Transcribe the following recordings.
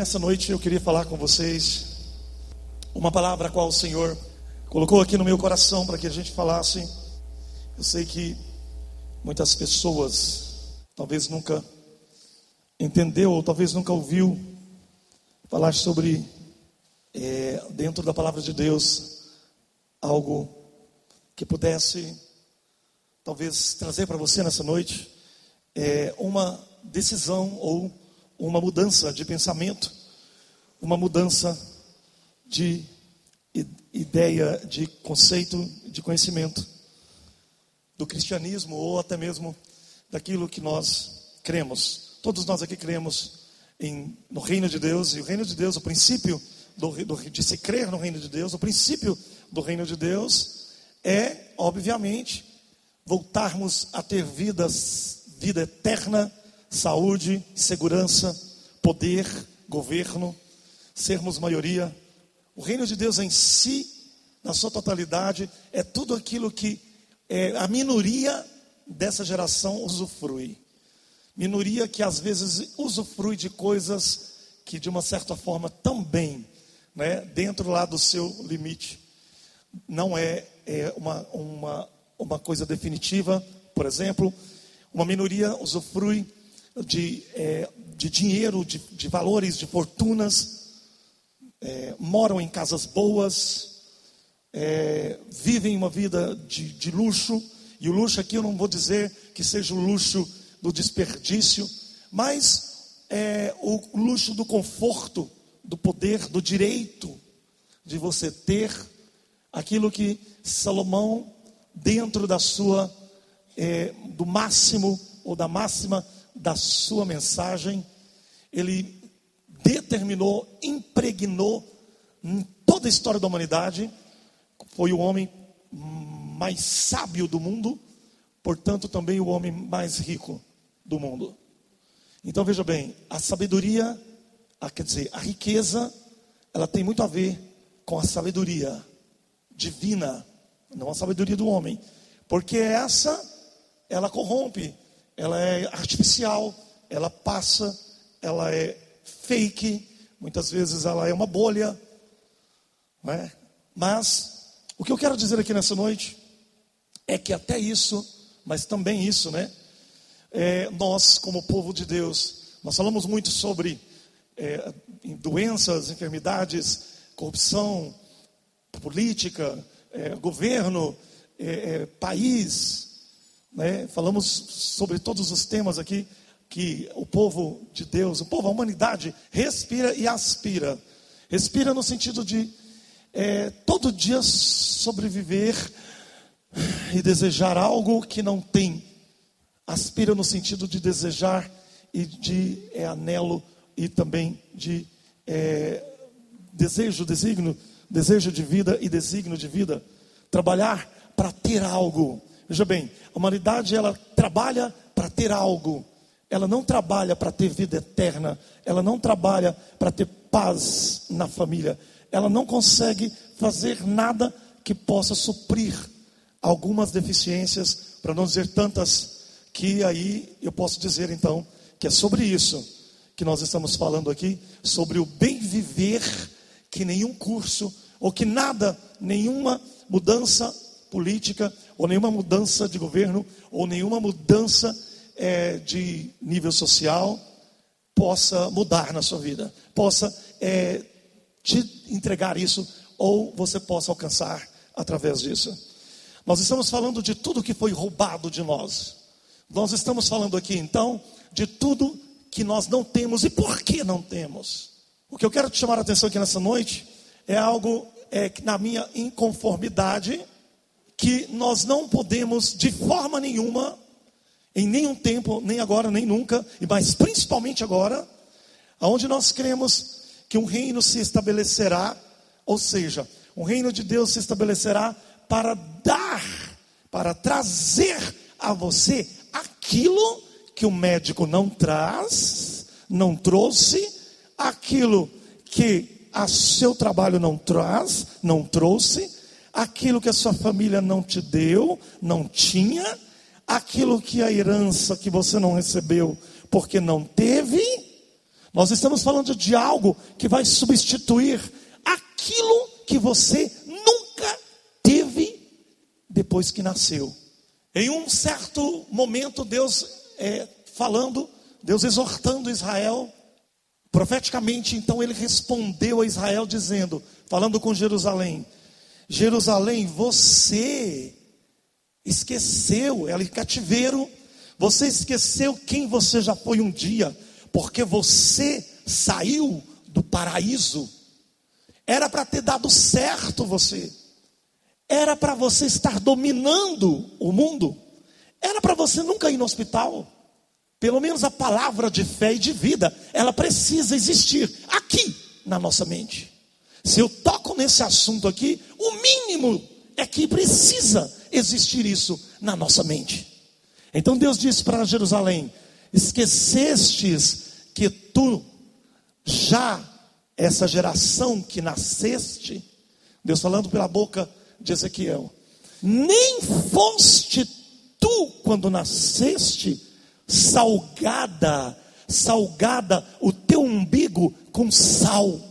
Nessa noite eu queria falar com vocês uma palavra a qual o Senhor colocou aqui no meu coração para que a gente falasse. Eu sei que muitas pessoas talvez nunca entendeu ou talvez nunca ouviu falar sobre é, dentro da palavra de Deus algo que pudesse talvez trazer para você nessa noite é, uma decisão ou uma mudança de pensamento, uma mudança de ideia, de conceito, de conhecimento do cristianismo ou até mesmo daquilo que nós cremos. Todos nós aqui cremos em, no reino de Deus e o reino de Deus, o princípio do, do, de se crer no reino de Deus, o princípio do reino de Deus é, obviamente, voltarmos a ter vidas, vida eterna saúde, segurança, poder, governo, sermos maioria. O reino de Deus em si, na sua totalidade, é tudo aquilo que é, a minoria dessa geração usufrui. Minoria que às vezes usufrui de coisas que de uma certa forma também, né, dentro lá do seu limite, não é, é uma, uma, uma coisa definitiva. Por exemplo, uma minoria usufrui de, é, de dinheiro, de, de, valores, de fortunas, é, moram em casas boas, é, vivem uma vida de, de luxo, e o luxo aqui eu não vou dizer que seja o luxo do desperdício, mas é o luxo do conforto, do poder, do direito de você ter aquilo que Salomão, dentro da sua, é, do máximo ou da máxima da sua mensagem, ele determinou, impregnou em toda a história da humanidade, foi o homem mais sábio do mundo, portanto também o homem mais rico do mundo. Então veja bem, a sabedoria, a, quer dizer, a riqueza, ela tem muito a ver com a sabedoria divina, não a sabedoria do homem, porque essa ela corrompe, ela é artificial, ela passa, ela é fake, muitas vezes ela é uma bolha. Não é? Mas o que eu quero dizer aqui nessa noite é que até isso, mas também isso, né? É, nós, como povo de Deus, nós falamos muito sobre é, doenças, enfermidades, corrupção, política, é, governo, é, é, país, né? Falamos sobre todos os temas aqui que o povo de Deus, o povo, a humanidade, respira e aspira. Respira no sentido de é, todo dia sobreviver e desejar algo que não tem. Aspira no sentido de desejar e de é, anelo e também de é, desejo, designo, desejo de vida e designo de vida. Trabalhar para ter algo. Veja bem, a humanidade ela trabalha para ter algo. Ela não trabalha para ter vida eterna. Ela não trabalha para ter paz na família. Ela não consegue fazer nada que possa suprir algumas deficiências, para não dizer tantas, que aí eu posso dizer então que é sobre isso que nós estamos falando aqui, sobre o bem viver que nenhum curso ou que nada, nenhuma mudança política, ou nenhuma mudança de governo, ou nenhuma mudança é, de nível social possa mudar na sua vida, possa é, te entregar isso, ou você possa alcançar através disso. Nós estamos falando de tudo que foi roubado de nós. Nós estamos falando aqui então de tudo que nós não temos e por que não temos. O que eu quero te chamar a atenção aqui nessa noite é algo é, na minha inconformidade que nós não podemos de forma nenhuma, em nenhum tempo, nem agora, nem nunca, e mas principalmente agora, aonde nós cremos que um reino se estabelecerá, ou seja, um reino de Deus se estabelecerá para dar, para trazer a você aquilo que o médico não traz, não trouxe, aquilo que a seu trabalho não traz, não trouxe, aquilo que a sua família não te deu, não tinha, aquilo que a herança que você não recebeu porque não teve, Nós estamos falando de algo que vai substituir aquilo que você nunca teve depois que nasceu. Em um certo momento, Deus é, falando, Deus exortando Israel, profeticamente, então ele respondeu a Israel dizendo, falando com Jerusalém: Jerusalém, você esqueceu, ela em cativeiro, você esqueceu quem você já foi um dia, porque você saiu do paraíso. Era para ter dado certo você. Era para você estar dominando o mundo. Era para você nunca ir no hospital. Pelo menos a palavra de fé e de vida, ela precisa existir aqui na nossa mente. Se eu toco nesse assunto aqui, o mínimo é que precisa existir isso na nossa mente. Então Deus disse para Jerusalém: Esquecestes que tu já, essa geração que nasceste, Deus falando pela boca de Ezequiel, nem foste tu, quando nasceste, salgada, salgada o teu umbigo com sal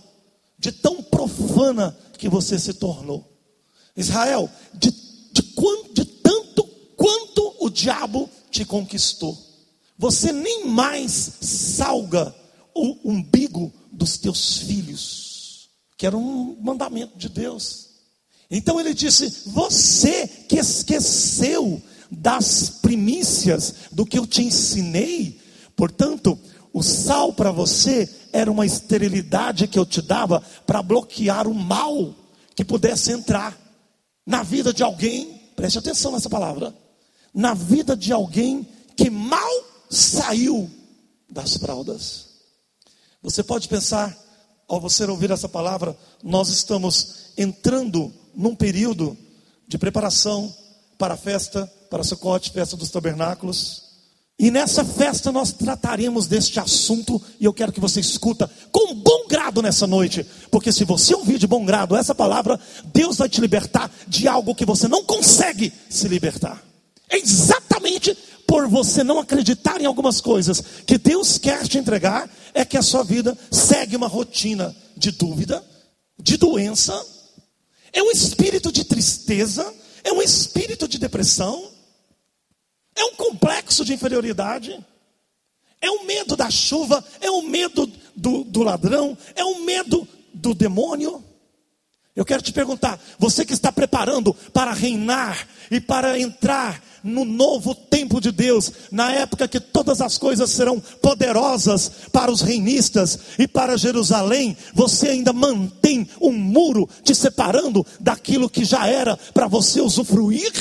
de tão profana que você se tornou. Israel, de, de, de tanto quanto o diabo te conquistou, você nem mais salga o umbigo dos teus filhos, que era um mandamento de Deus. Então ele disse: Você que esqueceu das primícias do que eu te ensinei, portanto, o sal para você era uma esterilidade que eu te dava para bloquear o mal que pudesse entrar na vida de alguém, preste atenção nessa palavra, na vida de alguém que mal saiu das fraldas. Você pode pensar, ao você ouvir essa palavra, nós estamos entrando num período de preparação para a festa, para Sucote, festa dos tabernáculos. E nessa festa nós trataremos deste assunto e eu quero que você escuta com bom grado nessa noite, porque se você ouvir de bom grado essa palavra, Deus vai te libertar de algo que você não consegue se libertar. É exatamente por você não acreditar em algumas coisas que Deus quer te entregar, é que a sua vida segue uma rotina de dúvida, de doença, é um espírito de tristeza, é um espírito de depressão é um complexo de inferioridade. É o medo da chuva, é o medo do, do ladrão, é o medo do demônio. Eu quero te perguntar, você que está preparando para reinar e para entrar no novo tempo de Deus, na época que todas as coisas serão poderosas para os reinistas e para Jerusalém, você ainda mantém um muro te separando daquilo que já era para você usufruir?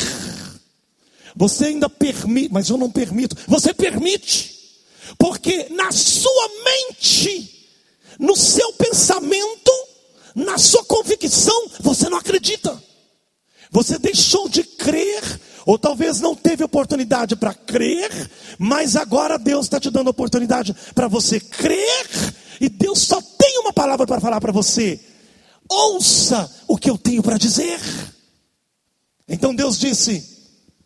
Você ainda permite, mas eu não permito. Você permite, porque na sua mente, no seu pensamento, na sua convicção, você não acredita. Você deixou de crer, ou talvez não teve oportunidade para crer, mas agora Deus está te dando oportunidade para você crer, e Deus só tem uma palavra para falar para você: ouça o que eu tenho para dizer. Então Deus disse: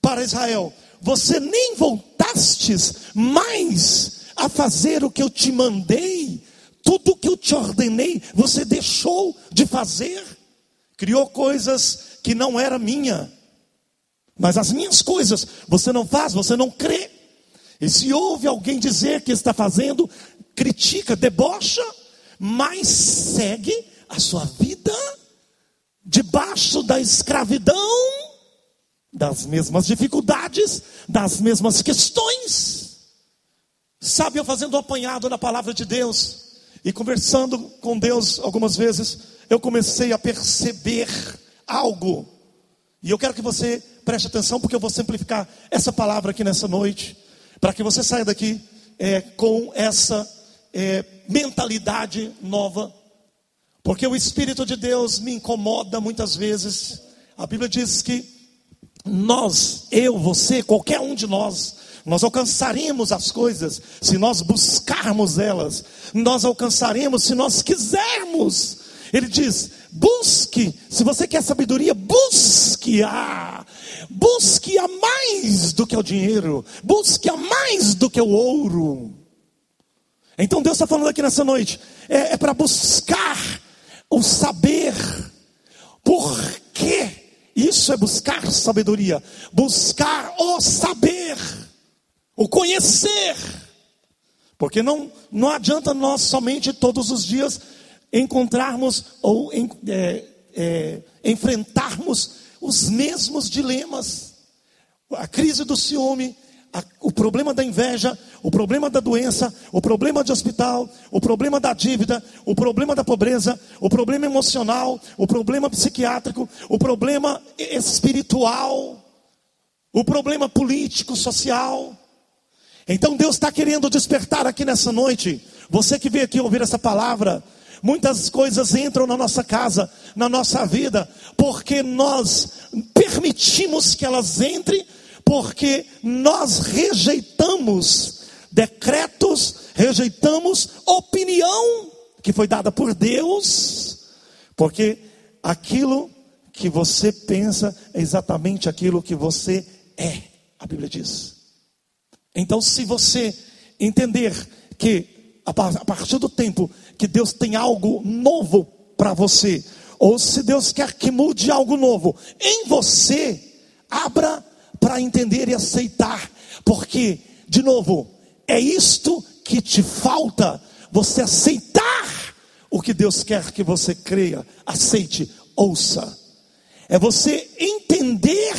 para Israel: Você nem voltastes mais a fazer o que eu te mandei, tudo o que eu te ordenei, você deixou de fazer, criou coisas que não era minha, mas as minhas coisas você não faz, você não crê. E se ouve alguém dizer que está fazendo, critica, debocha, mas segue a sua vida debaixo da escravidão das mesmas dificuldades, das mesmas questões. Sabe, eu fazendo um apanhado na palavra de Deus e conversando com Deus algumas vezes, eu comecei a perceber algo. E eu quero que você preste atenção, porque eu vou simplificar essa palavra aqui nessa noite, para que você saia daqui é, com essa é, mentalidade nova. Porque o Espírito de Deus me incomoda muitas vezes. A Bíblia diz que nós, eu, você, qualquer um de nós, nós alcançaremos as coisas se nós buscarmos elas, nós alcançaremos se nós quisermos. Ele diz: busque, se você quer sabedoria, busque-a, busque-a mais do que o dinheiro, busque-a mais do que o ouro. Então Deus está falando aqui nessa noite, é, é para buscar o saber, por quê? Isso é buscar sabedoria, buscar o saber, o conhecer, porque não, não adianta nós somente todos os dias encontrarmos ou é, é, enfrentarmos os mesmos dilemas. A crise do ciúme, a, o problema da inveja, o problema da doença, o problema de hospital, o problema da dívida, o problema da pobreza, o problema emocional, o problema psiquiátrico, o problema espiritual, o problema político, social. Então Deus está querendo despertar aqui nessa noite, você que veio aqui ouvir essa palavra, Muitas coisas entram na nossa casa, na nossa vida, porque nós permitimos que elas entrem, porque nós rejeitamos decretos, rejeitamos opinião que foi dada por Deus, porque aquilo que você pensa é exatamente aquilo que você é, a Bíblia diz. Então, se você entender que a partir do tempo que Deus tem algo novo para você, ou se Deus quer que mude algo novo em você, abra para entender e aceitar, porque, de novo, é isto que te falta, você aceitar o que Deus quer que você creia, aceite, ouça. É você entender,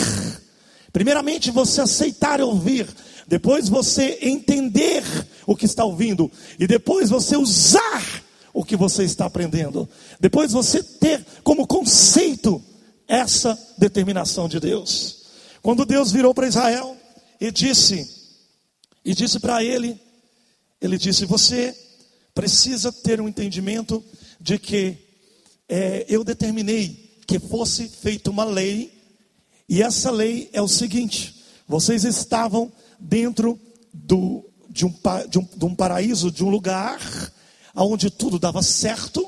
primeiramente você aceitar e ouvir, depois você entender o que está ouvindo, e depois você usar o que você está aprendendo, depois você ter como conceito essa determinação de Deus. Quando Deus virou para Israel e disse, e disse para ele, ele disse: Você precisa ter um entendimento de que é, eu determinei que fosse feita uma lei, e essa lei é o seguinte: vocês estavam dentro do, de, um, de, um, de um paraíso, de um lugar onde tudo dava certo,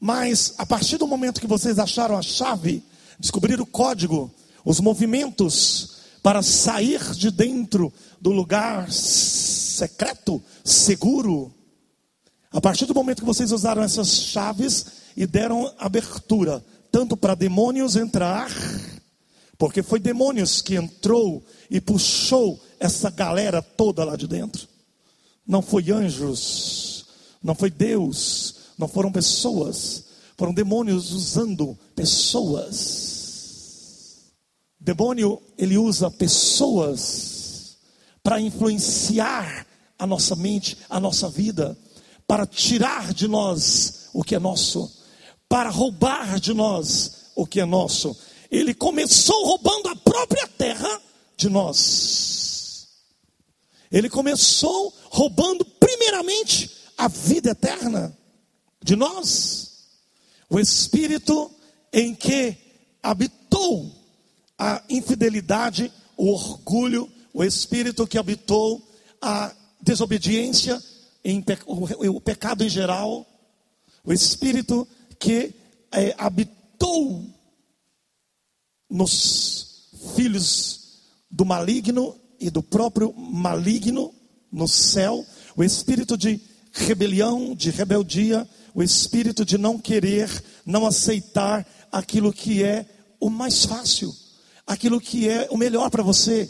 mas a partir do momento que vocês acharam a chave, descobriram o código, os movimentos para sair de dentro do lugar secreto, seguro, a partir do momento que vocês usaram essas chaves e deram abertura, tanto para demônios entrar, porque foi demônios que entrou e puxou essa galera toda lá de dentro. Não foi anjos, não foi Deus, não foram pessoas, foram demônios usando pessoas. Demônio, ele usa pessoas para influenciar a nossa mente, a nossa vida, para tirar de nós o que é nosso, para roubar de nós o que é nosso ele começou roubando a própria terra de nós. Ele começou roubando, primeiramente, a vida eterna de nós. O espírito em que habitou a infidelidade, o orgulho, o espírito que habitou a desobediência, o pecado em geral, o espírito que é, habitou nos filhos do maligno e do próprio maligno no céu, o espírito de rebelião, de rebeldia, o espírito de não querer, não aceitar aquilo que é o mais fácil, aquilo que é o melhor para você.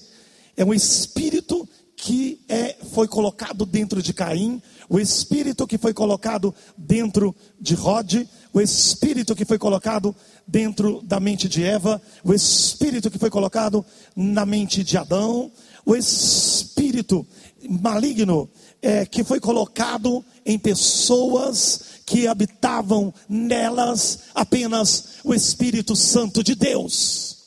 É um espírito que é, foi colocado dentro de Caim, o espírito que foi colocado dentro de Rod, o espírito que foi colocado dentro da mente de Eva, o espírito que foi colocado na mente de Adão, o espírito maligno é, que foi colocado em pessoas que habitavam nelas apenas o Espírito Santo de Deus.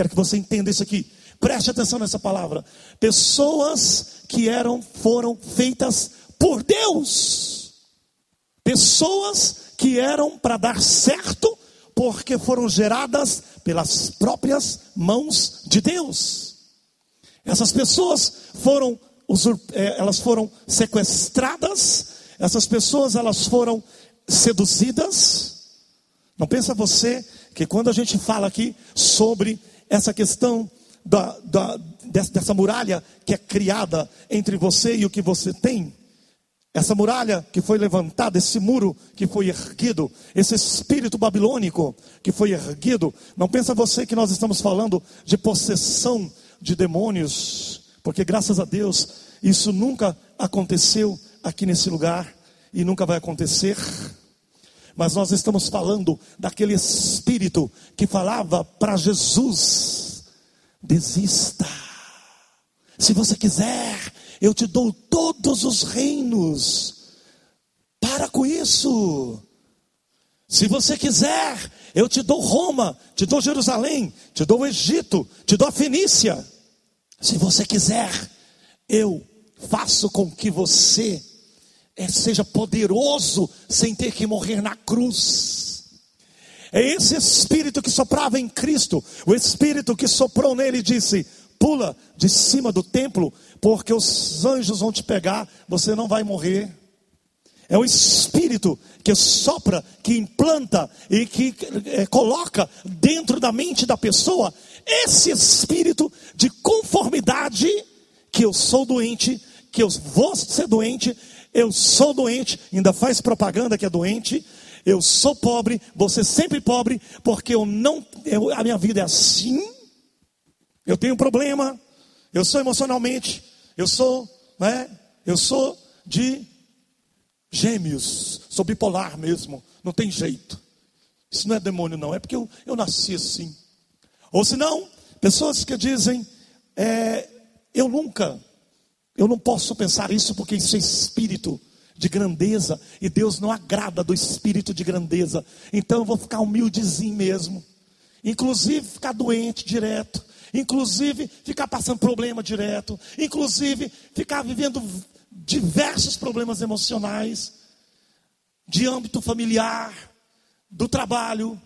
Quero que você entenda isso aqui. Preste atenção nessa palavra. Pessoas que eram foram feitas por Deus. Pessoas que eram para dar certo porque foram geradas pelas próprias mãos de Deus. Essas pessoas foram é, elas foram sequestradas, essas pessoas elas foram seduzidas. Não pensa você que quando a gente fala aqui sobre essa questão da, da, dessa muralha que é criada entre você e o que você tem, Essa muralha que foi levantada, esse muro que foi erguido, esse espírito babilônico que foi erguido, não pensa você que nós estamos falando de possessão de demônios, porque graças a Deus isso nunca aconteceu aqui nesse lugar e nunca vai acontecer. Mas nós estamos falando daquele espírito que falava para Jesus: desista. Se você quiser, eu te dou todos os reinos. Para com isso. Se você quiser, eu te dou Roma, te dou Jerusalém, te dou o Egito, te dou a Fenícia. Se você quiser, eu faço com que você eh, seja poderoso sem ter que morrer na cruz. É esse espírito que soprava em Cristo, o espírito que soprou nele e disse: pula de cima do templo, porque os anjos vão te pegar, você não vai morrer. É o espírito que sopra, que implanta e que é, coloca dentro da mente da pessoa esse espírito de conformidade que eu sou doente, que eu vou ser doente, eu sou doente, ainda faz propaganda que é doente, eu sou pobre, você sempre pobre, porque eu não, eu, a minha vida é assim, eu tenho um problema, eu sou emocionalmente, eu sou, né? Eu sou de gêmeos, sou bipolar mesmo, não tem jeito. Isso não é demônio, não, é porque eu, eu nasci assim. Ou se não, pessoas que dizem, é, eu nunca, eu não posso pensar isso porque isso é espírito de grandeza e Deus não agrada do espírito de grandeza. Então eu vou ficar humildezinho mesmo. Inclusive ficar doente direto inclusive ficar passando problema direto, inclusive ficar vivendo diversos problemas emocionais, de âmbito familiar, do trabalho,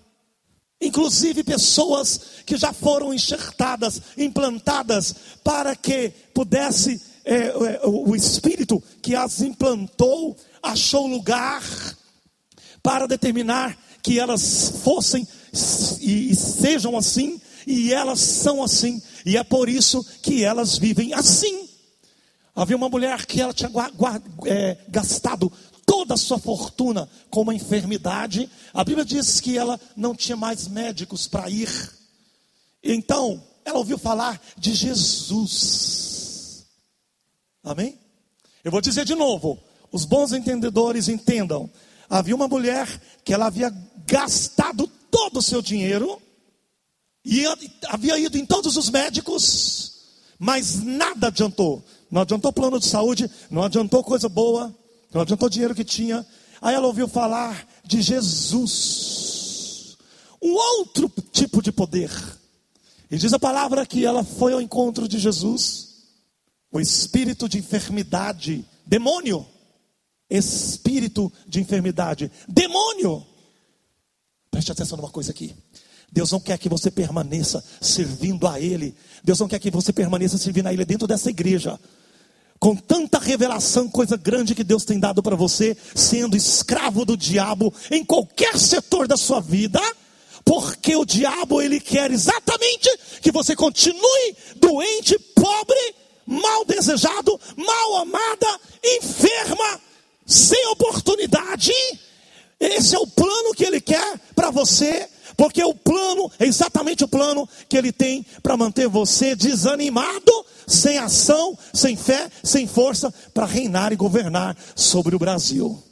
inclusive pessoas que já foram enxertadas, implantadas, para que pudesse, é, é, o Espírito que as implantou, achou lugar para determinar que elas fossem e, sejam assim, e elas são assim, e é por isso que elas vivem assim. Havia uma mulher que ela tinha é, gastado toda a sua fortuna com uma enfermidade. A Bíblia diz que ela não tinha mais médicos para ir. Então, ela ouviu falar de Jesus. Amém? Eu vou dizer de novo, os bons entendedores entendam. Havia uma mulher que ela havia gastado todo o seu dinheiro e havia ido em todos os médicos, mas nada adiantou. Não adiantou plano de saúde, não adiantou coisa boa, não adiantou dinheiro que tinha. Aí ela ouviu falar de Jesus, um outro tipo de poder. E diz a palavra que ela foi ao encontro de Jesus, o espírito de enfermidade, demônio, espírito de enfermidade, demônio. Preste atenção numa coisa aqui. Deus não quer que você permaneça servindo a Ele. Deus não quer que você permaneça servindo a Ele dentro dessa igreja. Com tanta revelação, coisa grande que Deus tem dado para você, sendo escravo do diabo em qualquer setor da sua vida, porque o diabo ele quer exatamente que você continue doente, pobre, mal desejado, mal amada, enferma, sem oportunidade. Esse é o plano que ele quer para você porque o plano é exatamente o plano que ele tem para manter você desanimado, sem ação, sem fé, sem força, para reinar e governar sobre o Brasil.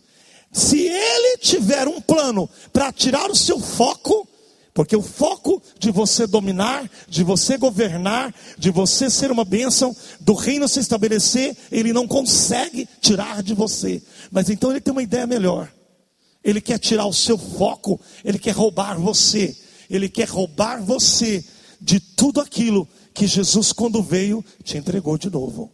Se ele tiver um plano para tirar o seu foco, porque o foco de você dominar, de você governar, de você ser uma bênção, do reino se estabelecer, ele não consegue tirar de você. Mas então ele tem uma ideia melhor. Ele quer tirar o seu foco, ele quer roubar você, ele quer roubar você de tudo aquilo que Jesus, quando veio, te entregou de novo.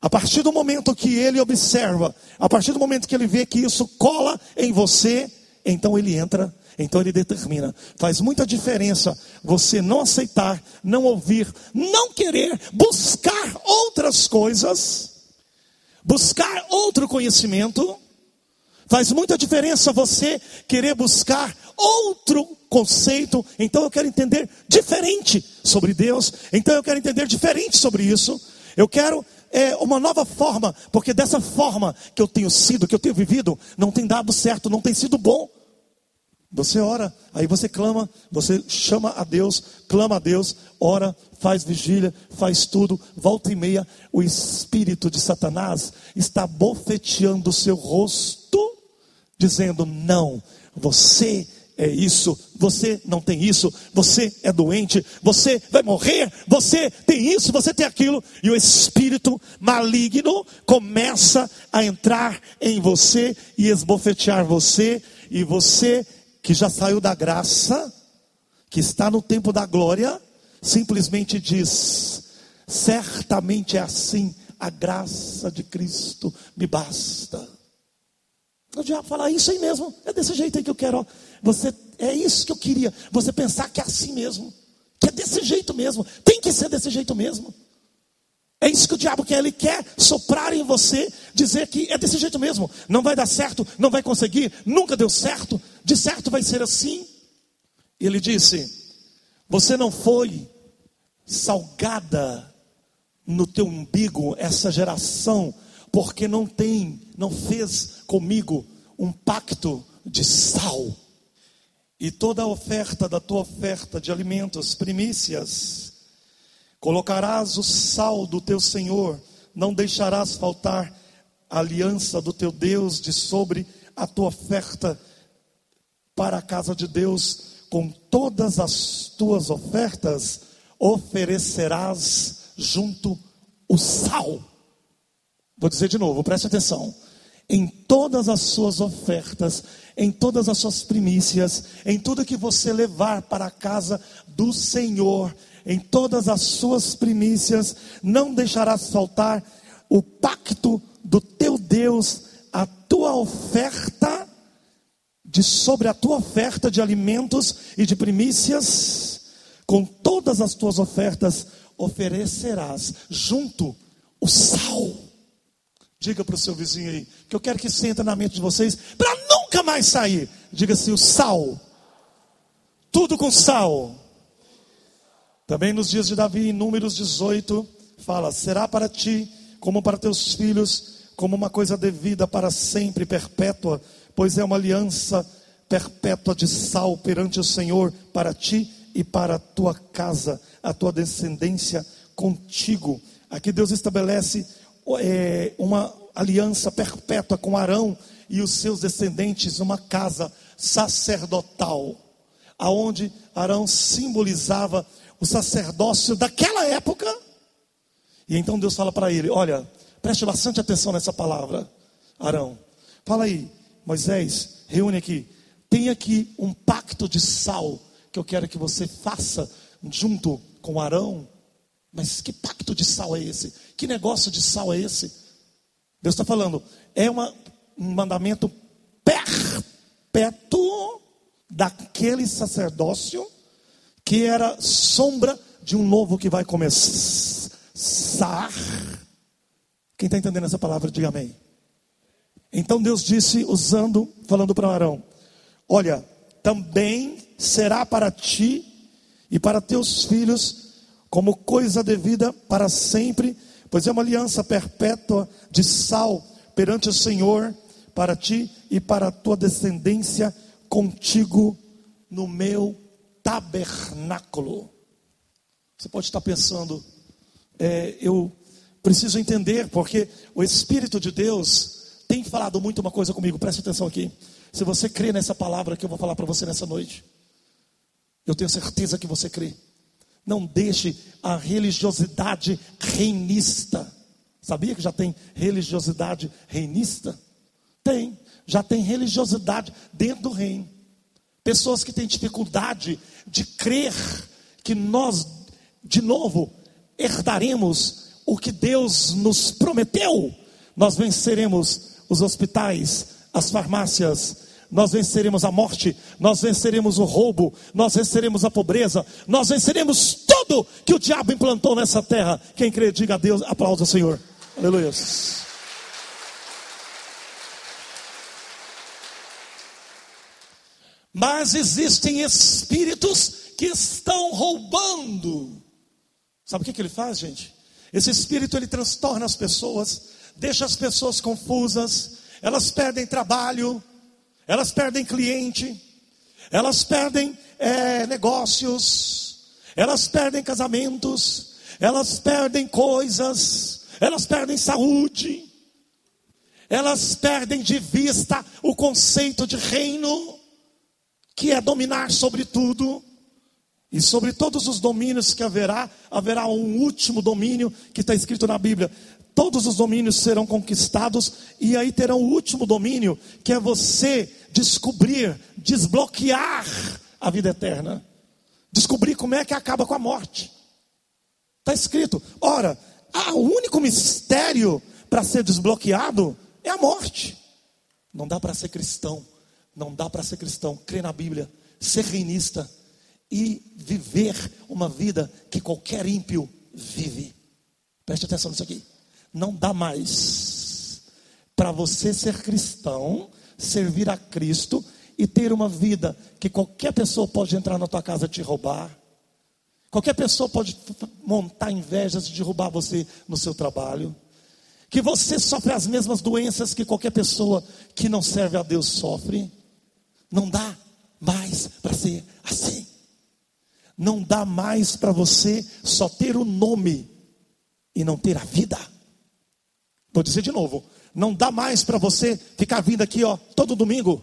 A partir do momento que ele observa, a partir do momento que ele vê que isso cola em você, então ele entra, então ele determina. Faz muita diferença você não aceitar, não ouvir, não querer, buscar outras coisas, buscar outro conhecimento Faz muita diferença você querer buscar outro conceito. Então eu quero entender diferente sobre Deus. Então eu quero entender diferente sobre isso. Eu quero é, uma nova forma, porque dessa forma que eu tenho sido, que eu tenho vivido, não tem dado certo, não tem sido bom. Você ora, aí você clama, você chama a Deus, clama a Deus, ora, faz vigília, faz tudo, volta e meia, o espírito de Satanás está bofeteando o seu rosto, dizendo: Não, você é isso, você não tem isso, você é doente, você vai morrer, você tem isso, você tem aquilo, e o espírito maligno começa a entrar em você e esbofetear você, e você que já saiu da graça, que está no tempo da glória, simplesmente diz: certamente é assim, a graça de Cristo me basta. O diabo fala, isso aí mesmo, é desse jeito aí que eu quero. Você é isso que eu queria. Você pensar que é assim mesmo, que é desse jeito mesmo, tem que ser desse jeito mesmo. É isso que o diabo quer, ele quer soprar em você, dizer que é desse jeito mesmo, não vai dar certo, não vai conseguir, nunca deu certo, de certo vai ser assim. E ele disse: Você não foi salgada no teu umbigo essa geração, porque não tem, não fez comigo um pacto de sal. E toda a oferta da tua oferta de alimentos, primícias, colocarás o sal do teu Senhor, não deixarás faltar a aliança do teu Deus de sobre a tua oferta para a casa de Deus, com todas as tuas ofertas oferecerás junto o sal. Vou dizer de novo, preste atenção em todas as suas ofertas, em todas as suas primícias, em tudo que você levar para a casa do Senhor, em todas as suas primícias, não deixarás faltar o pacto do teu Deus, a tua oferta de sobre a tua oferta de alimentos e de primícias, com todas as tuas ofertas oferecerás junto o sal Diga para o seu vizinho aí, que eu quero que isso entre na mente de vocês, para nunca mais sair. Diga assim: o sal. Tudo com sal. Também nos dias de Davi, em Números 18, fala: será para ti, como para teus filhos, como uma coisa devida para sempre, perpétua, pois é uma aliança perpétua de sal perante o Senhor para ti e para a tua casa, a tua descendência contigo. Aqui Deus estabelece é, uma aliança perpétua com Arão e os seus descendentes, uma casa sacerdotal, aonde Arão simbolizava o sacerdócio daquela época. E então Deus fala para ele: Olha, preste bastante atenção nessa palavra, Arão. Fala aí, Moisés, reúne aqui. Tem aqui um pacto de sal que eu quero que você faça junto com Arão mas que pacto de sal é esse? Que negócio de sal é esse? Deus está falando, é uma, um mandamento perpétuo daquele sacerdócio que era sombra de um novo que vai começar. Quem está entendendo essa palavra, diga amém. Então Deus disse, usando, falando para Arão: Olha, também será para ti e para teus filhos como coisa devida para sempre, pois é uma aliança perpétua de sal perante o Senhor, para ti e para a tua descendência contigo no meu tabernáculo. Você pode estar pensando, é, eu preciso entender, porque o Espírito de Deus tem falado muito uma coisa comigo, preste atenção aqui. Se você crê nessa palavra que eu vou falar para você nessa noite, eu tenho certeza que você crê. Não deixe a religiosidade reinista. Sabia que já tem religiosidade reinista? Tem, já tem religiosidade dentro do reino. Pessoas que têm dificuldade de crer que nós, de novo, herdaremos o que Deus nos prometeu. Nós venceremos os hospitais, as farmácias, nós venceremos a morte, nós venceremos o roubo, nós venceremos a pobreza, nós venceremos tudo que o diabo implantou nessa terra. Quem crê, diga a Deus, aplauda o Senhor. Aleluia. Mas existem espíritos que estão roubando. Sabe o que, que ele faz, gente? Esse espírito ele transtorna as pessoas, deixa as pessoas confusas, elas perdem trabalho, elas perdem cliente, elas perdem é, negócios, elas perdem casamentos, elas perdem coisas, elas perdem saúde, elas perdem de vista o conceito de reino, que é dominar sobre tudo. E sobre todos os domínios que haverá, haverá um último domínio que está escrito na Bíblia. Todos os domínios serão conquistados, e aí terão o último domínio, que é você descobrir, desbloquear a vida eterna. Descobrir como é que acaba com a morte. Está escrito. Ora, o único mistério para ser desbloqueado é a morte. Não dá para ser cristão, não dá para ser cristão, crer na Bíblia, ser reinista e viver uma vida que qualquer ímpio vive. Preste atenção nisso aqui. Não dá mais para você ser cristão, servir a Cristo e ter uma vida que qualquer pessoa pode entrar na tua casa e te roubar. Qualquer pessoa pode montar invejas de derrubar você no seu trabalho. Que você sofre as mesmas doenças que qualquer pessoa que não serve a Deus sofre. Não dá mais para ser assim. Não dá mais para você só ter o nome e não ter a vida. Vou dizer de novo, não dá mais para você ficar vindo aqui, ó, todo domingo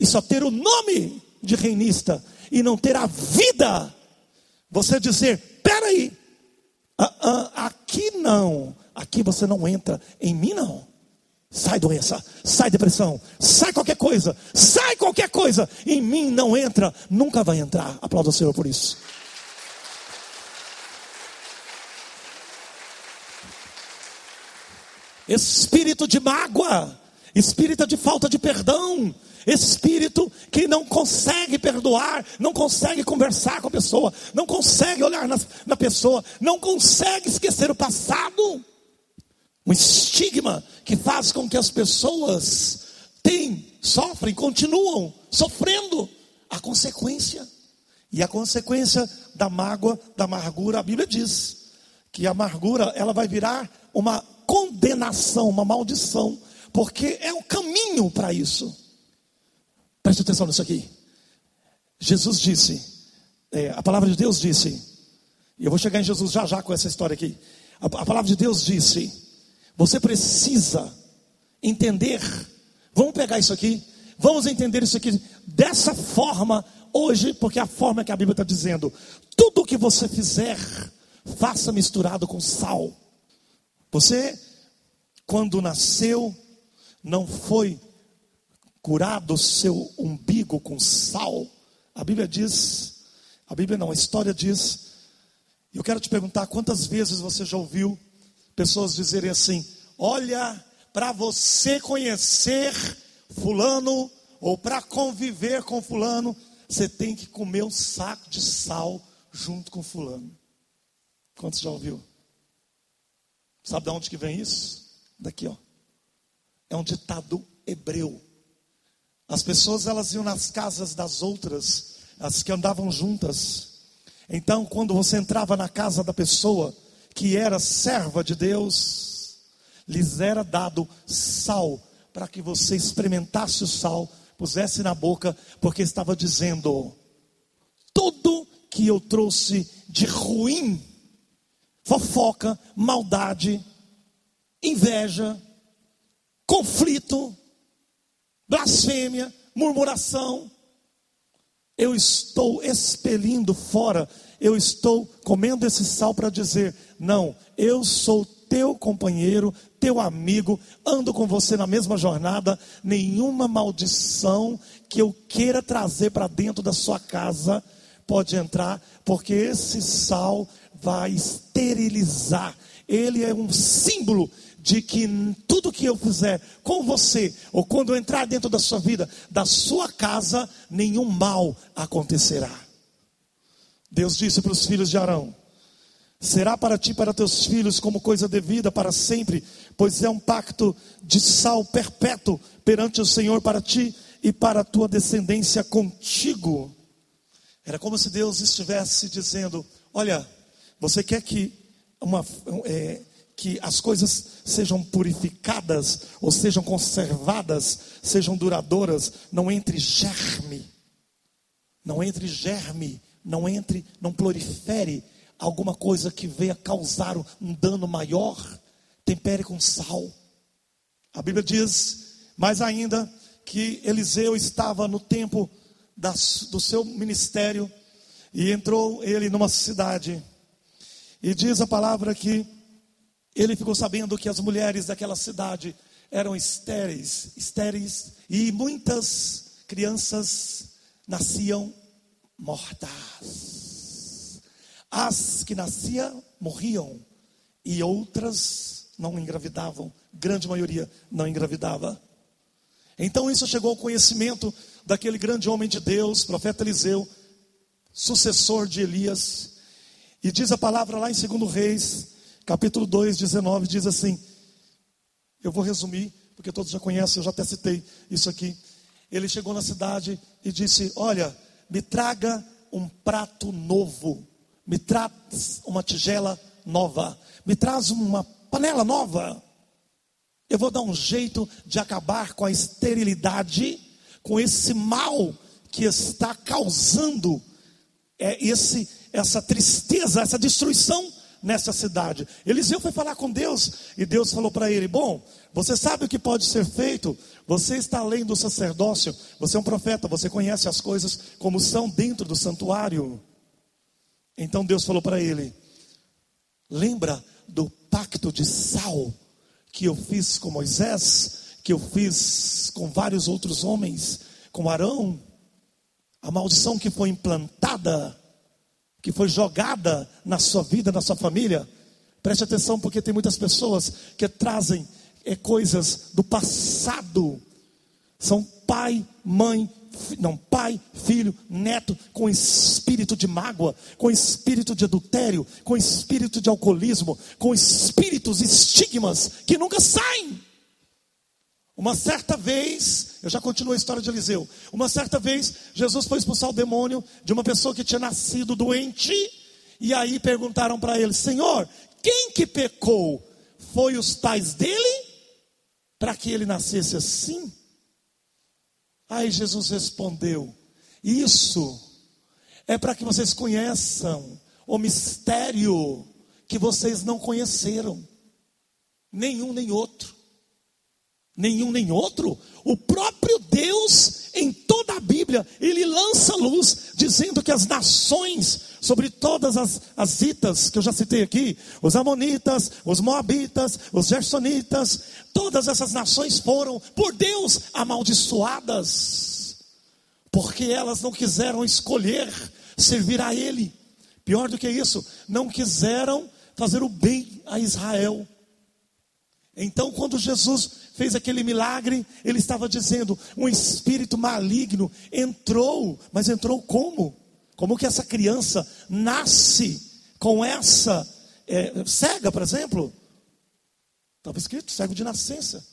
e só ter o nome de reinista e não ter a vida. Você dizer, peraí, ah, ah, aqui não, aqui você não entra, em mim não. Sai doença, sai depressão, sai qualquer coisa, sai qualquer coisa, em mim não entra, nunca vai entrar. Aplauda o Senhor por isso. Espírito de mágoa, espírito de falta de perdão, espírito que não consegue perdoar, não consegue conversar com a pessoa, não consegue olhar na, na pessoa, não consegue esquecer o passado um estigma que faz com que as pessoas têm, sofrem, continuam sofrendo a consequência. E a consequência da mágoa, da amargura, a Bíblia diz que a amargura ela vai virar uma condenação, uma maldição, porque é o caminho para isso. Preste atenção nisso aqui. Jesus disse, é, a palavra de Deus disse, e eu vou chegar em Jesus já já com essa história aqui. A, a palavra de Deus disse você precisa entender. Vamos pegar isso aqui. Vamos entender isso aqui dessa forma hoje, porque é a forma que a Bíblia está dizendo. Tudo que você fizer, faça misturado com sal. Você, quando nasceu, não foi curado o seu umbigo com sal. A Bíblia diz, a Bíblia não, a história diz. Eu quero te perguntar quantas vezes você já ouviu pessoas dizerem assim: olha, para você conhecer Fulano, ou para conviver com Fulano, você tem que comer um saco de sal junto com Fulano. Quantos já ouviu? Sabe de onde que vem isso? Daqui, ó. É um ditado hebreu. As pessoas elas iam nas casas das outras, as que andavam juntas. Então, quando você entrava na casa da pessoa, que era serva de Deus, lhes era dado sal, para que você experimentasse o sal, pusesse na boca, porque estava dizendo: tudo que eu trouxe de ruim, fofoca, maldade, inveja, conflito, blasfêmia, murmuração, eu estou expelindo fora, eu estou comendo esse sal para dizer: não, eu sou teu companheiro, teu amigo, ando com você na mesma jornada, nenhuma maldição que eu queira trazer para dentro da sua casa pode entrar, porque esse sal vai esterilizar. Ele é um símbolo de que tudo que eu fizer com você, ou quando eu entrar dentro da sua vida, da sua casa, nenhum mal acontecerá. Deus disse para os filhos de Arão: Será para ti e para teus filhos como coisa devida para sempre, pois é um pacto de sal perpétuo perante o Senhor para ti e para a tua descendência contigo. Era como se Deus estivesse dizendo: Olha, você quer que uma, é, que as coisas sejam purificadas, ou sejam conservadas, sejam duradouras, não entre germe, não entre germe, não entre, não prolifere alguma coisa que venha causar um dano maior, tempere com sal. A Bíblia diz, mais ainda, que Eliseu estava no tempo do seu ministério e entrou ele numa cidade. E diz a palavra que ele ficou sabendo que as mulheres daquela cidade eram estéreis, estéreis, e muitas crianças nasciam mortas. As que nasciam morriam e outras não engravidavam, grande maioria não engravidava. Então isso chegou ao conhecimento daquele grande homem de Deus, profeta Eliseu, sucessor de Elias. E diz a palavra lá em 2 Reis, capítulo 2, 19, diz assim: Eu vou resumir, porque todos já conhecem, eu já até citei isso aqui. Ele chegou na cidade e disse: Olha, me traga um prato novo, me traz uma tigela nova, me traz uma panela nova. Eu vou dar um jeito de acabar com a esterilidade, com esse mal que está causando é, esse, essa tristeza, essa destruição nessa cidade. Eliseu foi falar com Deus e Deus falou para ele: Bom, você sabe o que pode ser feito, você está além do sacerdócio, você é um profeta, você conhece as coisas como são dentro do santuário. Então Deus falou para ele: Lembra do pacto de sal que eu fiz com Moisés, que eu fiz com vários outros homens, com Arão, a maldição que foi implantada, que foi jogada na sua vida, na sua família. Preste atenção, porque tem muitas pessoas que trazem é, coisas do passado. São pai, mãe, não, pai, filho, neto, com espírito de mágoa, com espírito de adultério, com espírito de alcoolismo, com espíritos, estigmas que nunca saem. Uma certa vez, eu já continuo a história de Eliseu. Uma certa vez, Jesus foi expulsar o demônio de uma pessoa que tinha nascido doente, e aí perguntaram para ele: Senhor, quem que pecou? Foi os pais dele? Para que ele nascesse assim? Aí Jesus respondeu: Isso é para que vocês conheçam o mistério que vocês não conheceram, nenhum nem outro nenhum nem outro. O próprio Deus, em toda a Bíblia, ele lança luz, dizendo que as nações, sobre todas as, as itas que eu já citei aqui, os Amonitas, os Moabitas, os Gersonitas, todas essas nações foram, por Deus, amaldiçoadas, porque elas não quiseram escolher servir a Ele. Pior do que isso, não quiseram fazer o bem a Israel. Então, quando Jesus fez aquele milagre, ele estava dizendo: um espírito maligno entrou, mas entrou como? Como que essa criança nasce com essa é, cega, por exemplo? Estava escrito cego de nascença.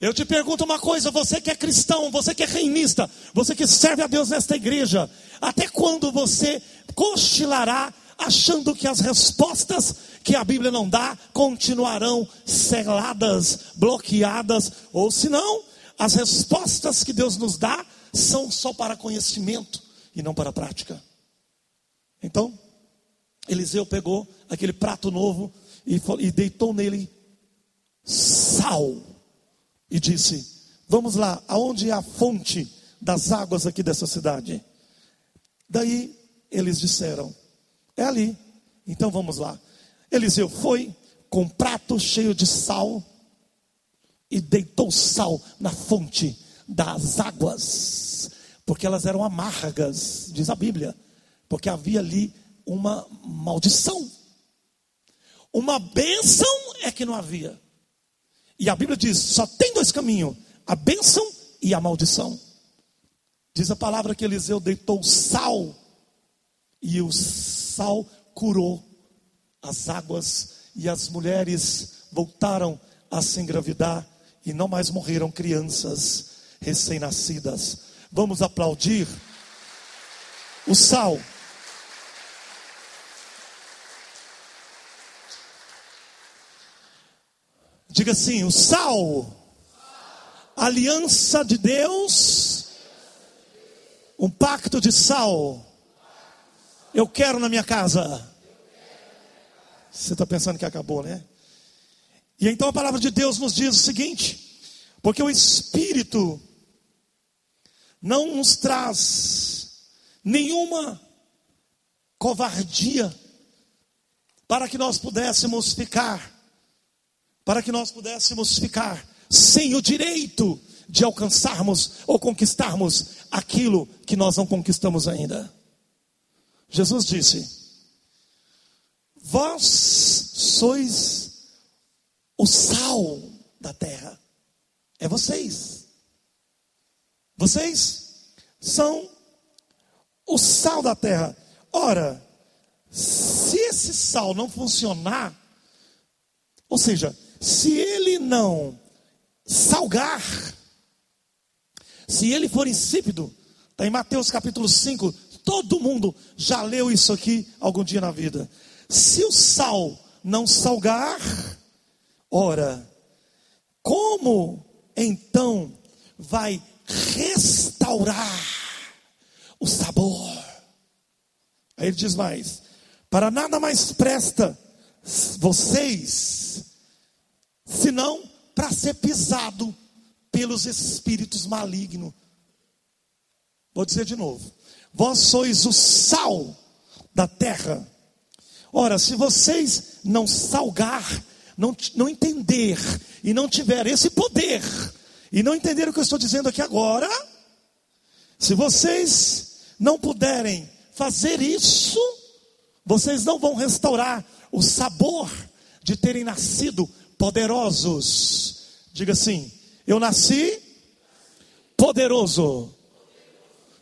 Eu te pergunto uma coisa: você que é cristão, você que é reinista, você que serve a Deus nesta igreja, até quando você cochilará achando que as respostas que a Bíblia não dá continuarão seladas, bloqueadas, ou se não, as respostas que Deus nos dá são só para conhecimento e não para prática. Então, Eliseu pegou aquele prato novo e, e deitou nele sal e disse: Vamos lá, aonde é a fonte das águas aqui dessa cidade? Daí eles disseram: é ali. Então vamos lá. Eliseu foi com um prato cheio de sal e deitou sal na fonte das águas, porque elas eram amargas, diz a Bíblia, porque havia ali uma maldição. Uma bênção é que não havia. E a Bíblia diz: só tem dois caminhos: a bênção e a maldição. Diz a palavra que Eliseu deitou sal e o sal curou as águas e as mulheres voltaram a se engravidar e não mais morreram crianças recém-nascidas. Vamos aplaudir o sal. Diga assim: o sal, aliança de Deus, um pacto de sal. Eu quero na minha casa. Você está pensando que acabou, né? E então a palavra de Deus nos diz o seguinte: porque o Espírito não nos traz nenhuma covardia para que nós pudéssemos ficar, para que nós pudéssemos ficar sem o direito de alcançarmos ou conquistarmos aquilo que nós não conquistamos ainda. Jesus disse: Vós sois o sal da terra. É vocês. Vocês são o sal da terra. Ora, se esse sal não funcionar, ou seja, se ele não salgar, se ele for insípido, está em Mateus capítulo 5, todo mundo já leu isso aqui algum dia na vida. Se o sal não salgar, ora, como então vai restaurar o sabor? Aí ele diz mais: para nada mais presta vocês, senão para ser pisado pelos espíritos malignos. Vou dizer de novo: vós sois o sal da terra. Ora, se vocês não salgar, não, não entender e não tiver esse poder, e não entender o que eu estou dizendo aqui agora, se vocês não puderem fazer isso, vocês não vão restaurar o sabor de terem nascido poderosos. Diga assim: eu nasci poderoso,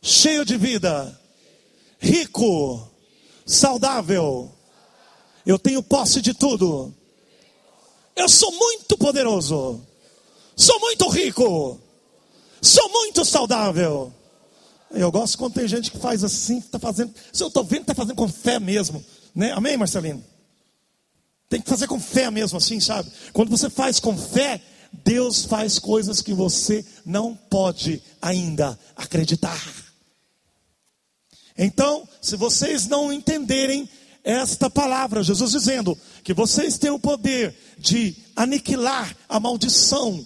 cheio de vida, rico, saudável eu tenho posse de tudo. Eu sou muito poderoso. Sou muito rico. Sou muito saudável. Eu gosto quando tem gente que faz assim, está fazendo. Se eu estou vendo que está fazendo com fé mesmo. Né? Amém, Marcelino? Tem que fazer com fé mesmo, assim, sabe? Quando você faz com fé, Deus faz coisas que você não pode ainda acreditar. Então, se vocês não entenderem esta palavra, Jesus dizendo que vocês têm o poder de aniquilar a maldição.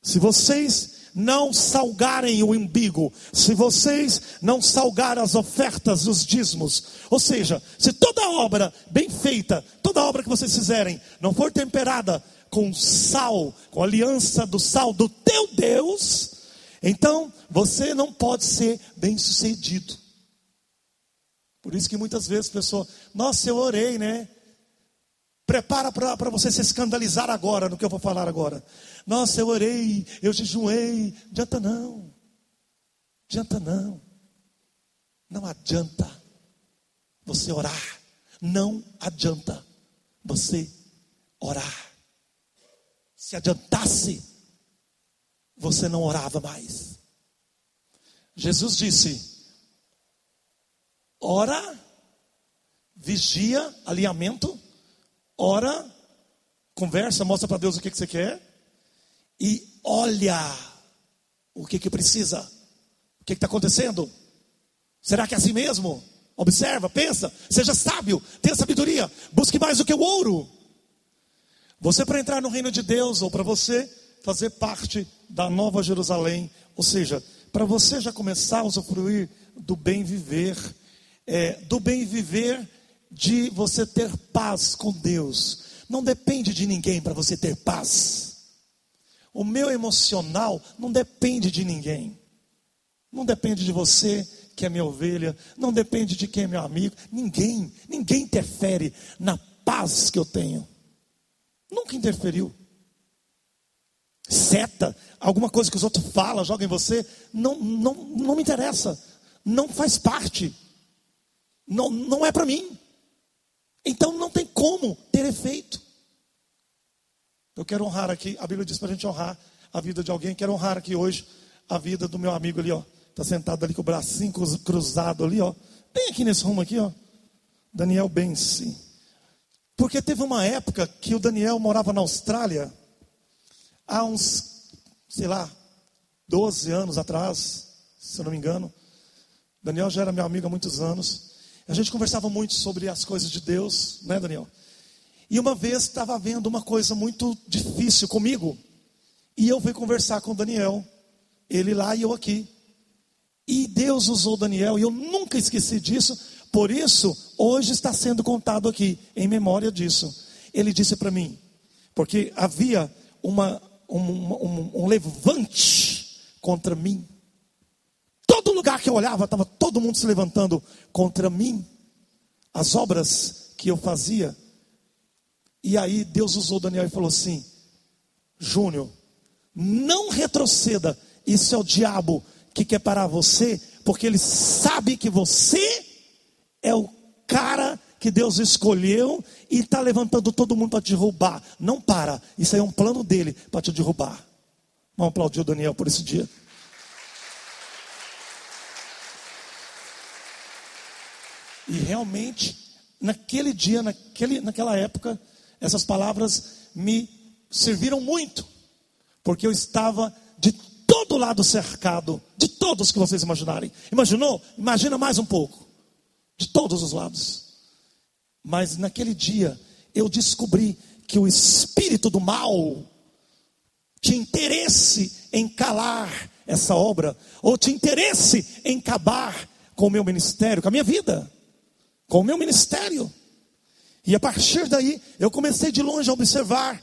Se vocês não salgarem o umbigo, se vocês não salgarem as ofertas, os dízimos, ou seja, se toda obra bem feita, toda obra que vocês fizerem, não for temperada com sal, com aliança do sal do teu Deus, então você não pode ser bem sucedido. Por isso que muitas vezes a pessoa, nossa, eu orei, né? Prepara para você se escandalizar agora no que eu vou falar agora. Nossa, eu orei, eu jejuei. Adianta não. Adianta não. Não adianta você orar. Não adianta você orar. Se adiantasse, você não orava mais. Jesus disse: ora, vigia, alinhamento, ora, conversa, mostra para Deus o que, que você quer e olha o que, que precisa, o que está acontecendo. Será que é assim mesmo? Observa, pensa, seja sábio, tenha sabedoria, busque mais do que o ouro. Você para entrar no reino de Deus, ou para você fazer parte da nova Jerusalém, ou seja, para você já começar a usufruir do bem viver, é, do bem viver, de você ter paz com Deus. Não depende de ninguém para você ter paz. O meu emocional não depende de ninguém. Não depende de você, que é minha ovelha. Não depende de quem é meu amigo. Ninguém, ninguém interfere na paz que eu tenho. Nunca interferiu. Seta, alguma coisa que os outros falam, jogam em você, não, não, não me interessa. Não faz parte não, não é para mim. Então não tem como ter efeito. Eu quero honrar aqui, a Bíblia diz para a gente honrar a vida de alguém. Quero honrar aqui hoje a vida do meu amigo ali, ó. Está sentado ali com o bracinho cruzado ali, ó. Bem aqui nesse rumo aqui, ó. Daniel Benci. Porque teve uma época que o Daniel morava na Austrália, há uns, sei lá, 12 anos atrás, se eu não me engano. Daniel já era meu amigo há muitos anos. A gente conversava muito sobre as coisas de Deus, né, Daniel? E uma vez estava havendo uma coisa muito difícil comigo. E eu fui conversar com Daniel, ele lá e eu aqui. E Deus usou Daniel, e eu nunca esqueci disso, por isso, hoje está sendo contado aqui, em memória disso. Ele disse para mim, porque havia uma, um, um, um levante contra mim. Que eu olhava, estava todo mundo se levantando contra mim. As obras que eu fazia. E aí Deus usou Daniel e falou assim: Júnior, não retroceda. Isso é o diabo que quer parar você, porque ele sabe que você é o cara que Deus escolheu e está levantando todo mundo para te derrubar. Não para, isso aí é um plano dele para te derrubar. Vamos aplaudir o Daniel por esse dia. E realmente, naquele dia, naquele, naquela época, essas palavras me serviram muito, porque eu estava de todo lado cercado, de todos que vocês imaginarem. Imaginou? Imagina mais um pouco, de todos os lados. Mas naquele dia, eu descobri que o espírito do mal tinha interesse em calar essa obra, ou tinha interesse em acabar com o meu ministério, com a minha vida, com o meu ministério. E a partir daí, eu comecei de longe a observar,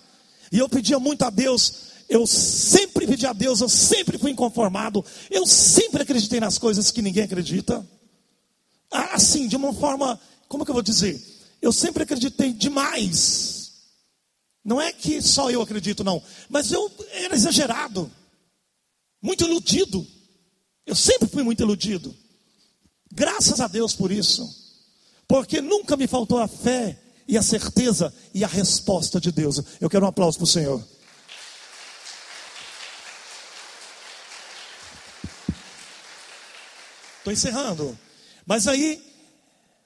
e eu pedia muito a Deus, eu sempre pedi a Deus, eu sempre fui inconformado, eu sempre acreditei nas coisas que ninguém acredita. Assim, de uma forma, como que eu vou dizer? Eu sempre acreditei demais. Não é que só eu acredito, não, mas eu era exagerado, muito iludido. Eu sempre fui muito iludido. Graças a Deus por isso, porque nunca me faltou a fé e a certeza e a resposta de Deus. Eu quero um aplauso para o Senhor. Estou encerrando. Mas aí,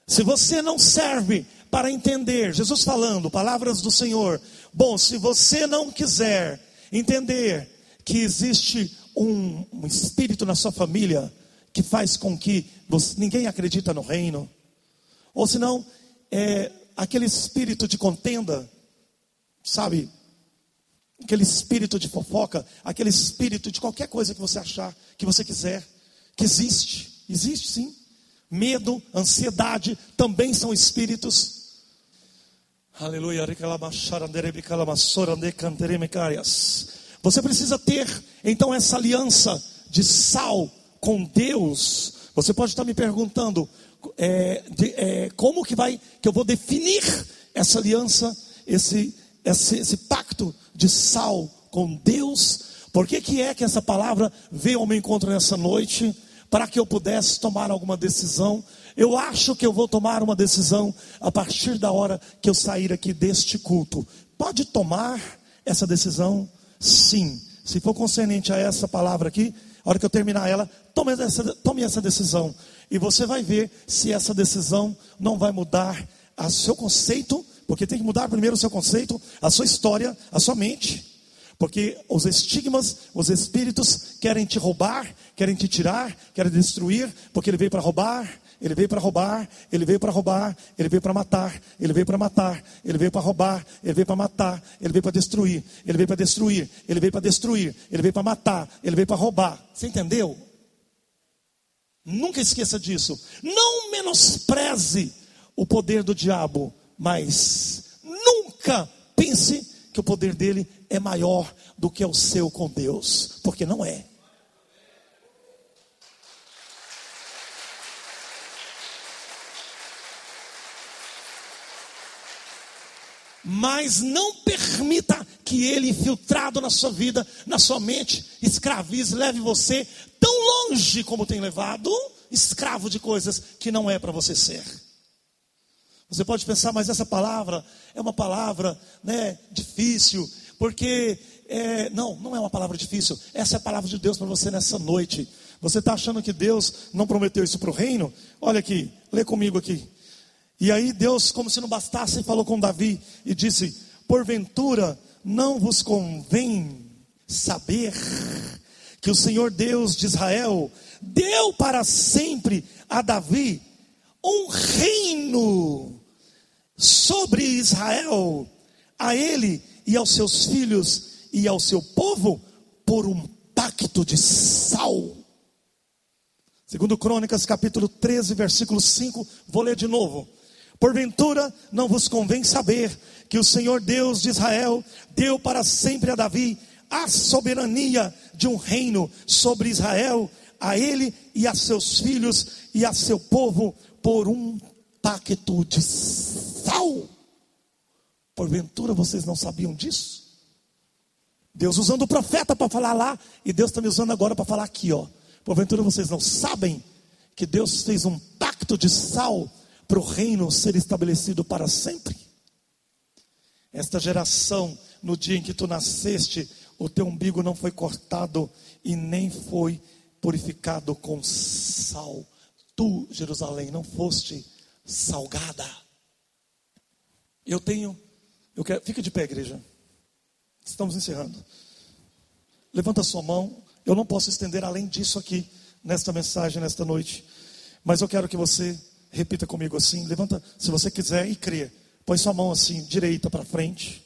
se você não serve para entender, Jesus falando, palavras do Senhor. Bom, se você não quiser entender que existe um, um espírito na sua família que faz com que você, ninguém acredita no reino, ou senão, é, aquele espírito de contenda, sabe? Aquele espírito de fofoca, aquele espírito de qualquer coisa que você achar, que você quiser, que existe, existe sim. Medo, ansiedade também são espíritos. Aleluia. Você precisa ter então essa aliança de sal com Deus. Você pode estar me perguntando é, de, é, como que vai que eu vou definir essa aliança, esse, esse, esse pacto de sal com Deus? Por que, que é que essa palavra veio ao meu encontro nessa noite? para que eu pudesse tomar alguma decisão. Eu acho que eu vou tomar uma decisão a partir da hora que eu sair aqui deste culto. Pode tomar essa decisão? Sim. Se for concernente a essa palavra aqui, a hora que eu terminar ela, tome essa, tome essa decisão. E você vai ver se essa decisão não vai mudar o seu conceito, porque tem que mudar primeiro o seu conceito, a sua história, a sua mente. Porque os estigmas, os espíritos querem te roubar, querem te tirar, querem destruir, porque ele veio para roubar, ele veio para roubar, ele veio para roubar, ele veio para matar, ele veio para matar, ele veio para roubar, ele veio para matar, ele veio para destruir, ele veio para destruir, ele veio para destruir, ele veio para matar, ele veio para roubar. Você entendeu? Nunca esqueça disso. Não menospreze o poder do diabo, mas nunca pense que o poder dele é maior do que o seu com Deus, porque não é. Mas não permita que ele, infiltrado na sua vida, na sua mente, escravize, leve você tão longe como tem levado, escravo de coisas que não é para você ser. Você pode pensar, mas essa palavra é uma palavra né, difícil, porque é, não, não é uma palavra difícil. Essa é a palavra de Deus para você nessa noite. Você está achando que Deus não prometeu isso para o reino? Olha aqui, lê comigo aqui. E aí Deus, como se não bastasse, falou com Davi e disse: Porventura não vos convém saber que o Senhor Deus de Israel deu para sempre a Davi um reino sobre Israel, a ele e aos seus filhos e ao seu povo, por um pacto de sal. Segundo Crônicas, capítulo 13, versículo 5, vou ler de novo. Porventura não vos convém saber que o Senhor Deus de Israel deu para sempre a Davi a soberania de um reino sobre Israel, a ele e a seus filhos e a seu povo por um pacto de sal. Porventura vocês não sabiam disso? Deus usando o profeta para falar lá, e Deus está me usando agora para falar aqui, ó. Porventura vocês não sabem que Deus fez um pacto de sal para o reino ser estabelecido para sempre? Esta geração, no dia em que tu nasceste, o teu umbigo não foi cortado e nem foi purificado com sal. Tu, Jerusalém, não foste salgada. Eu tenho, eu quero, fica de pé, igreja. Estamos encerrando. Levanta sua mão. Eu não posso estender além disso aqui, nesta mensagem, nesta noite. Mas eu quero que você repita comigo assim. Levanta, se você quiser e crê. Põe sua mão assim, direita para frente.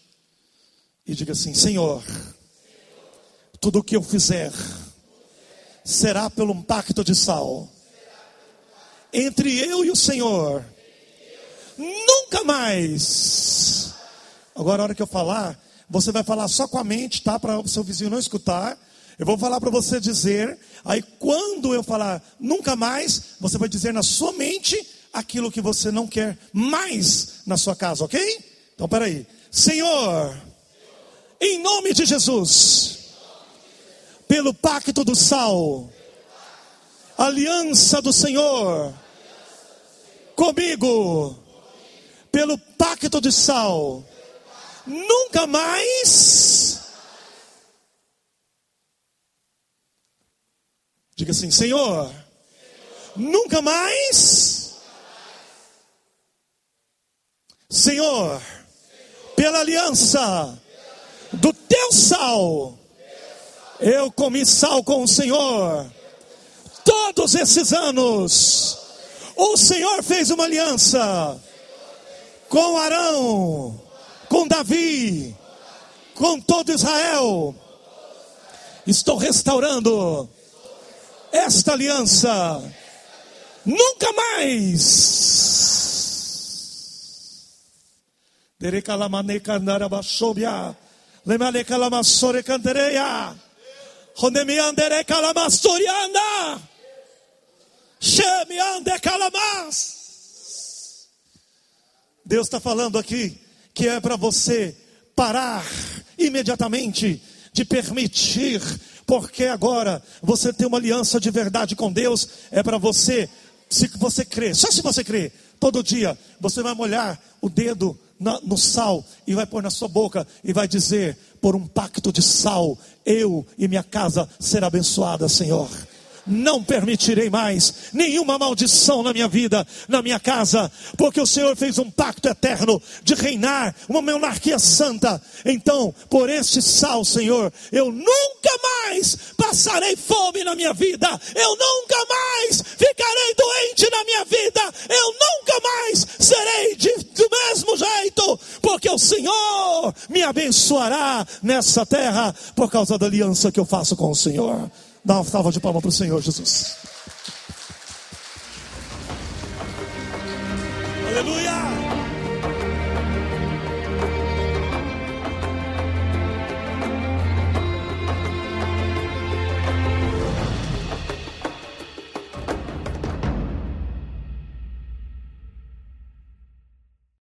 E diga assim: Senhor, tudo o que eu fizer será pelo pacto de sal entre eu e o Senhor. Nunca mais. Agora, a hora que eu falar, você vai falar só com a mente, tá? Para o seu vizinho não escutar. Eu vou falar para você dizer. Aí, quando eu falar nunca mais, você vai dizer na sua mente aquilo que você não quer mais na sua casa, ok? Então, peraí. Senhor, em nome de Jesus pelo pacto do sal, aliança do Senhor comigo, pelo pacto de sal, nunca mais. Diga assim, Senhor, nunca mais. Senhor, pela aliança do teu sal eu comi sal com o Senhor. Todos esses anos, o Senhor fez uma aliança com Arão, com Davi, com todo Israel. Estou restaurando esta aliança. Nunca mais. Deus está falando aqui que é para você parar imediatamente de permitir, porque agora você tem uma aliança de verdade com Deus, é para você, se você crer, só se você crer, todo dia você vai molhar o dedo no sal e vai pôr na sua boca e vai dizer: por um pacto de sal, eu e minha casa será abençoada, Senhor não permitirei mais nenhuma maldição na minha vida, na minha casa, porque o Senhor fez um pacto eterno de reinar, uma monarquia santa. Então, por este sal, Senhor, eu nunca mais passarei fome na minha vida, eu nunca mais ficarei doente na minha vida, eu nunca mais serei de, do mesmo jeito, porque o Senhor me abençoará nessa terra por causa da aliança que eu faço com o Senhor. Dá uma salva de palmas para o Senhor Jesus. Aleluia!